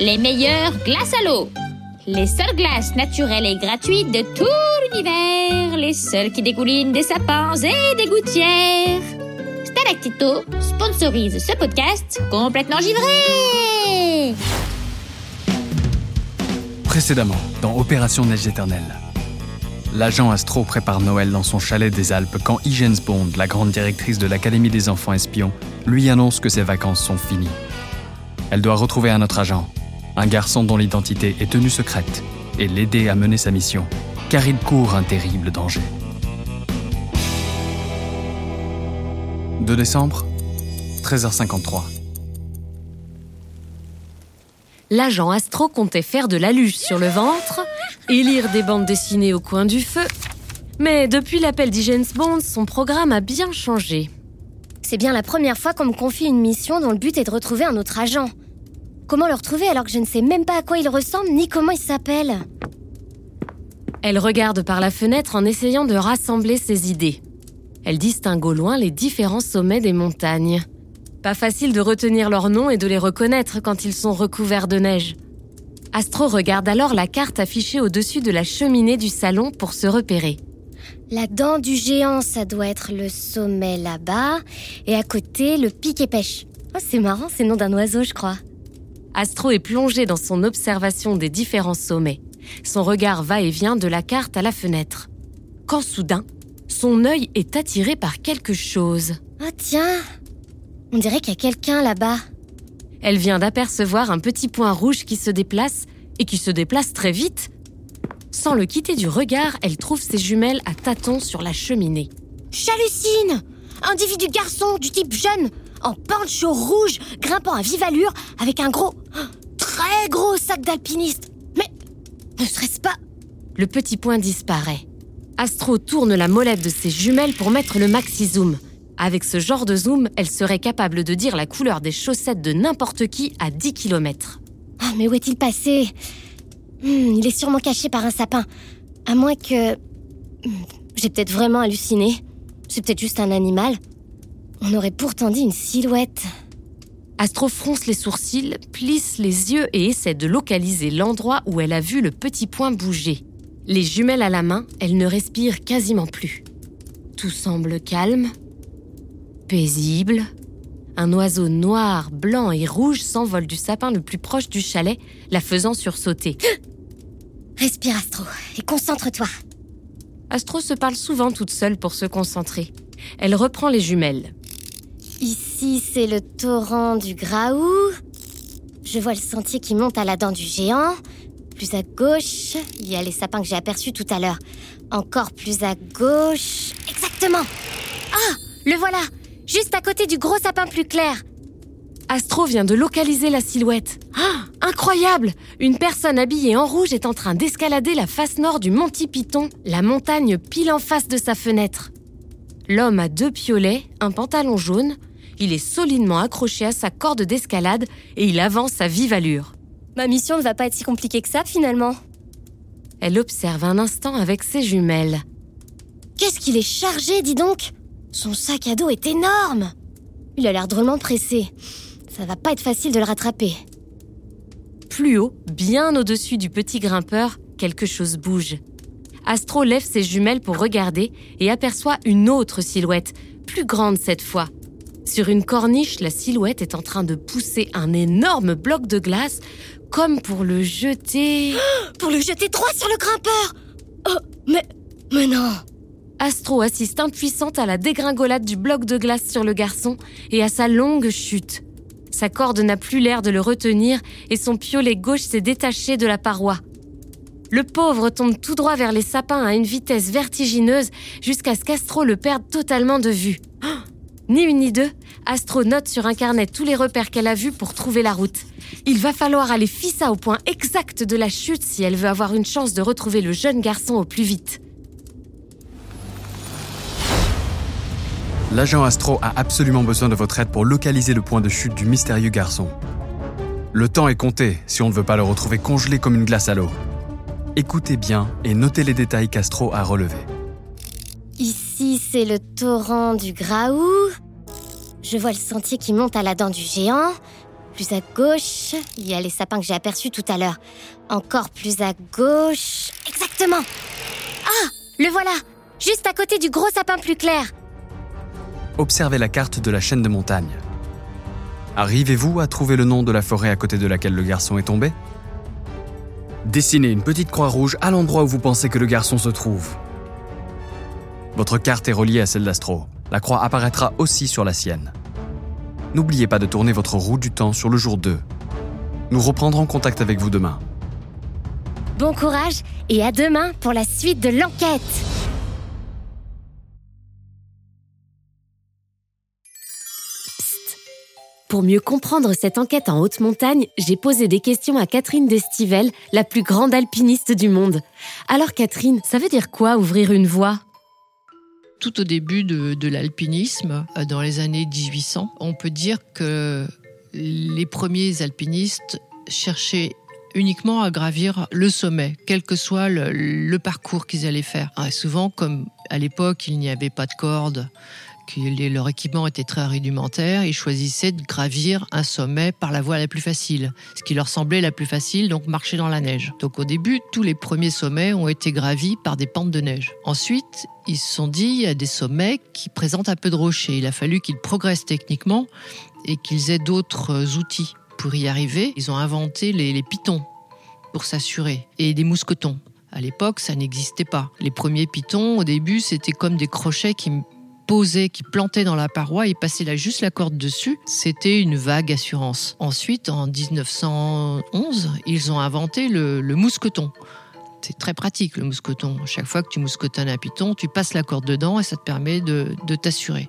Les meilleures glaces à l'eau. Les seules glaces naturelles et gratuites de tout l'univers. Les seules qui dégoulinent des sapins et des gouttières. Stalactito sponsorise ce podcast complètement givré. Précédemment, dans Opération Neige éternelle. L'agent Astro prépare Noël dans son chalet des Alpes quand Higgins Bond, la grande directrice de l'Académie des enfants espions, lui annonce que ses vacances sont finies. Elle doit retrouver un autre agent, un garçon dont l'identité est tenue secrète, et l'aider à mener sa mission, car il court un terrible danger. 2 décembre, 13h53. L'agent Astro comptait faire de la luge sur le ventre et lire des bandes dessinées au coin du feu. Mais depuis l'appel d'Higgins Bond, son programme a bien changé. C'est bien la première fois qu'on me confie une mission dont le but est de retrouver un autre agent. Comment le retrouver alors que je ne sais même pas à quoi il ressemble ni comment il s'appelle Elle regarde par la fenêtre en essayant de rassembler ses idées. Elle distingue au loin les différents sommets des montagnes. Pas facile de retenir leurs noms et de les reconnaître quand ils sont recouverts de neige. Astro regarde alors la carte affichée au-dessus de la cheminée du salon pour se repérer. La dent du géant, ça doit être le sommet là-bas, et à côté, le pic et pêche. Oh, c'est marrant, c'est le nom d'un oiseau, je crois. Astro est plongé dans son observation des différents sommets. Son regard va et vient de la carte à la fenêtre. Quand soudain, son œil est attiré par quelque chose. Ah tiens On dirait qu'il y a quelqu'un là-bas. Elle vient d'apercevoir un petit point rouge qui se déplace et qui se déplace très vite. Sans le quitter du regard, elle trouve ses jumelles à tâtons sur la cheminée. J'hallucine Individu garçon du type jeune, en pancho rouge, grimpant à vive allure, avec un gros, très gros sac d'alpiniste. Mais ne serait-ce pas... Le petit point disparaît. Astro tourne la molette de ses jumelles pour mettre le maxi zoom. Avec ce genre de zoom, elle serait capable de dire la couleur des chaussettes de n'importe qui à 10 km. Ah, mais où est-il passé? Hmm, Il est sûrement caché par un sapin. À moins que... Hmm, J'ai peut-être vraiment halluciné. C'est peut-être juste un animal. On aurait pourtant dit une silhouette. Astro fronce les sourcils, plisse les yeux et essaie de localiser l'endroit où elle a vu le petit point bouger. Les jumelles à la main, elle ne respire quasiment plus. Tout semble calme, paisible. Un oiseau noir, blanc et rouge s'envole du sapin le plus proche du chalet, la faisant sursauter. Respire, Astro, et concentre-toi. Astro se parle souvent toute seule pour se concentrer. Elle reprend les jumelles. Ici, c'est le torrent du Graou. Je vois le sentier qui monte à la dent du géant. Plus à gauche, il y a les sapins que j'ai aperçus tout à l'heure. Encore plus à gauche. Exactement Ah Le voilà Juste à côté du gros sapin plus clair. Astro vient de localiser la silhouette. Ah Incroyable Une personne habillée en rouge est en train d'escalader la face nord du Monty Python, la montagne pile en face de sa fenêtre. L'homme a deux piolets, un pantalon jaune, il est solidement accroché à sa corde d'escalade et il avance à vive allure. Ma mission ne va pas être si compliquée que ça, finalement. Elle observe un instant avec ses jumelles. Qu'est-ce qu'il est chargé, dis donc? Son sac à dos est énorme Il a l'air drôlement pressé. Ça va pas être facile de le rattraper. Plus haut, bien au-dessus du petit grimpeur, quelque chose bouge. Astro lève ses jumelles pour regarder et aperçoit une autre silhouette, plus grande cette fois. Sur une corniche, la silhouette est en train de pousser un énorme bloc de glace, comme pour le jeter. Pour le jeter droit sur le grimpeur Oh, mais. Mais non Astro assiste impuissante à la dégringolade du bloc de glace sur le garçon et à sa longue chute. Sa corde n'a plus l'air de le retenir et son piolet gauche s'est détaché de la paroi. Le pauvre tombe tout droit vers les sapins à une vitesse vertigineuse jusqu'à ce qu'Astro le perde totalement de vue. Ni une ni deux, Astro note sur un carnet tous les repères qu'elle a vus pour trouver la route. Il va falloir aller fissa au point exact de la chute si elle veut avoir une chance de retrouver le jeune garçon au plus vite. L'agent Astro a absolument besoin de votre aide pour localiser le point de chute du mystérieux garçon. Le temps est compté si on ne veut pas le retrouver congelé comme une glace à l'eau. Écoutez bien et notez les détails qu'Astro a relevés. Ici, c'est le torrent du Graou. Je vois le sentier qui monte à la dent du géant. Plus à gauche, il y a les sapins que j'ai aperçus tout à l'heure. Encore plus à gauche. Exactement Ah Le voilà Juste à côté du gros sapin plus clair. Observez la carte de la chaîne de montagne. Arrivez-vous à trouver le nom de la forêt à côté de laquelle le garçon est tombé? Dessinez une petite croix rouge à l'endroit où vous pensez que le garçon se trouve. Votre carte est reliée à celle d'Astro. La croix apparaîtra aussi sur la sienne. N'oubliez pas de tourner votre roue du temps sur le jour 2. Nous reprendrons contact avec vous demain. Bon courage et à demain pour la suite de l'enquête Pour mieux comprendre cette enquête en haute montagne, j'ai posé des questions à Catherine Destivelle, la plus grande alpiniste du monde. Alors Catherine, ça veut dire quoi ouvrir une voie? Tout au début de, l'alpinisme, euh, dans les années 1800, on peut dire que les premiers alpinistes cherchaient uniquement à gravir le sommet, quel que soit le, parcours qu'ils allaient faire. Ah, souvent, comme à l'époque, il n'y avait pas de cordes, leur équipement était très rudimentaire, ils choisissaient de gravir un sommet par la voie la plus facile, ce qui leur semblait la plus facile, donc marcher dans la neige. Donc au début, tous les premiers sommets ont été gravis par des pentes de neige. Ensuite, ils se sont dit, il y a des sommets qui présentent un peu de rocher. Il a fallu qu'ils progressent techniquement et qu'ils aient d'autres outils. Pour y arriver, ils ont inventé les, les pitons pour s'assurer et des mousquetons. À l'époque, ça n'existait pas. Les premiers pitons, au début, c'était comme des crochets qui qui plantait dans la paroi et passait là juste la corde dessus, c'était une vague assurance. Ensuite, en 1911, ils ont inventé le, mousqueton. C'est très pratique le mousqueton. Chaque fois que tu mousquetonnes un piton, tu passes la corde dedans et ça te permet de, t'assurer.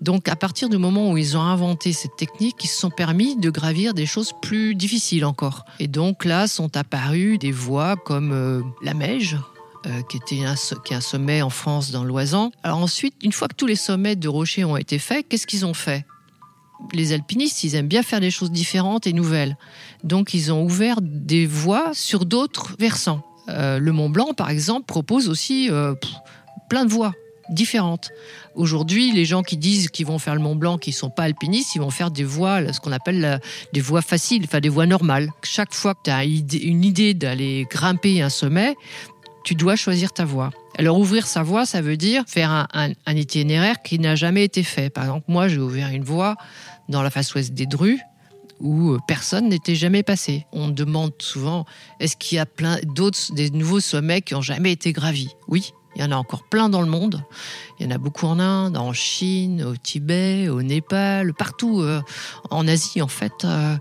Donc à partir du moment où ils ont inventé cette technique, ils se sont permis de gravir des choses plus difficiles encore. Et donc là sont apparues des voies comme euh, la Meige, euh, qui, était un, est un sommet en France dans l'Oisan. Alors ensuite, une fois que tous les sommets de rochers ont été faits, qu'est-ce qu'ils ont fait? Les alpinistes, ils aiment bien faire des choses différentes et nouvelles. Donc, ils ont ouvert des voies sur d'autres versants. Euh, le Mont Blanc, par exemple, propose aussi euh, plein de voies différentes. Aujourd'hui, les gens qui disent qu'ils vont faire le Mont Blanc, qui ne sont pas alpinistes, ils vont faire des voies, ce qu'on appelle des voies faciles, enfin des voies normales. Chaque fois que tu as une idée d'aller grimper un sommet, tu dois choisir ta voie. Alors ouvrir sa voie, ça veut dire faire un, itinéraire qui n'a jamais été fait. Par exemple, moi, j'ai ouvert une voie dans la face ouest des Drues où euh, personne n'était jamais passé. On demande souvent est-ce qu'il y a plein d'autres des nouveaux sommets qui ont jamais été gravis? Oui, il y en a encore plein dans le monde. Il y en a beaucoup en Inde, en Chine, au Tibet, au Népal, partout euh, en Asie en fait, euh,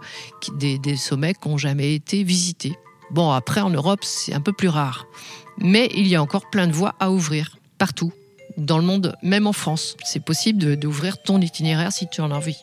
des, des sommets qui n'ont jamais été visités. Bon, après en Europe, c'est un peu plus rare. Mais il y a encore plein de voies à ouvrir, partout, dans le monde, même en France. C'est possible d'ouvrir ton itinéraire si tu en as envie.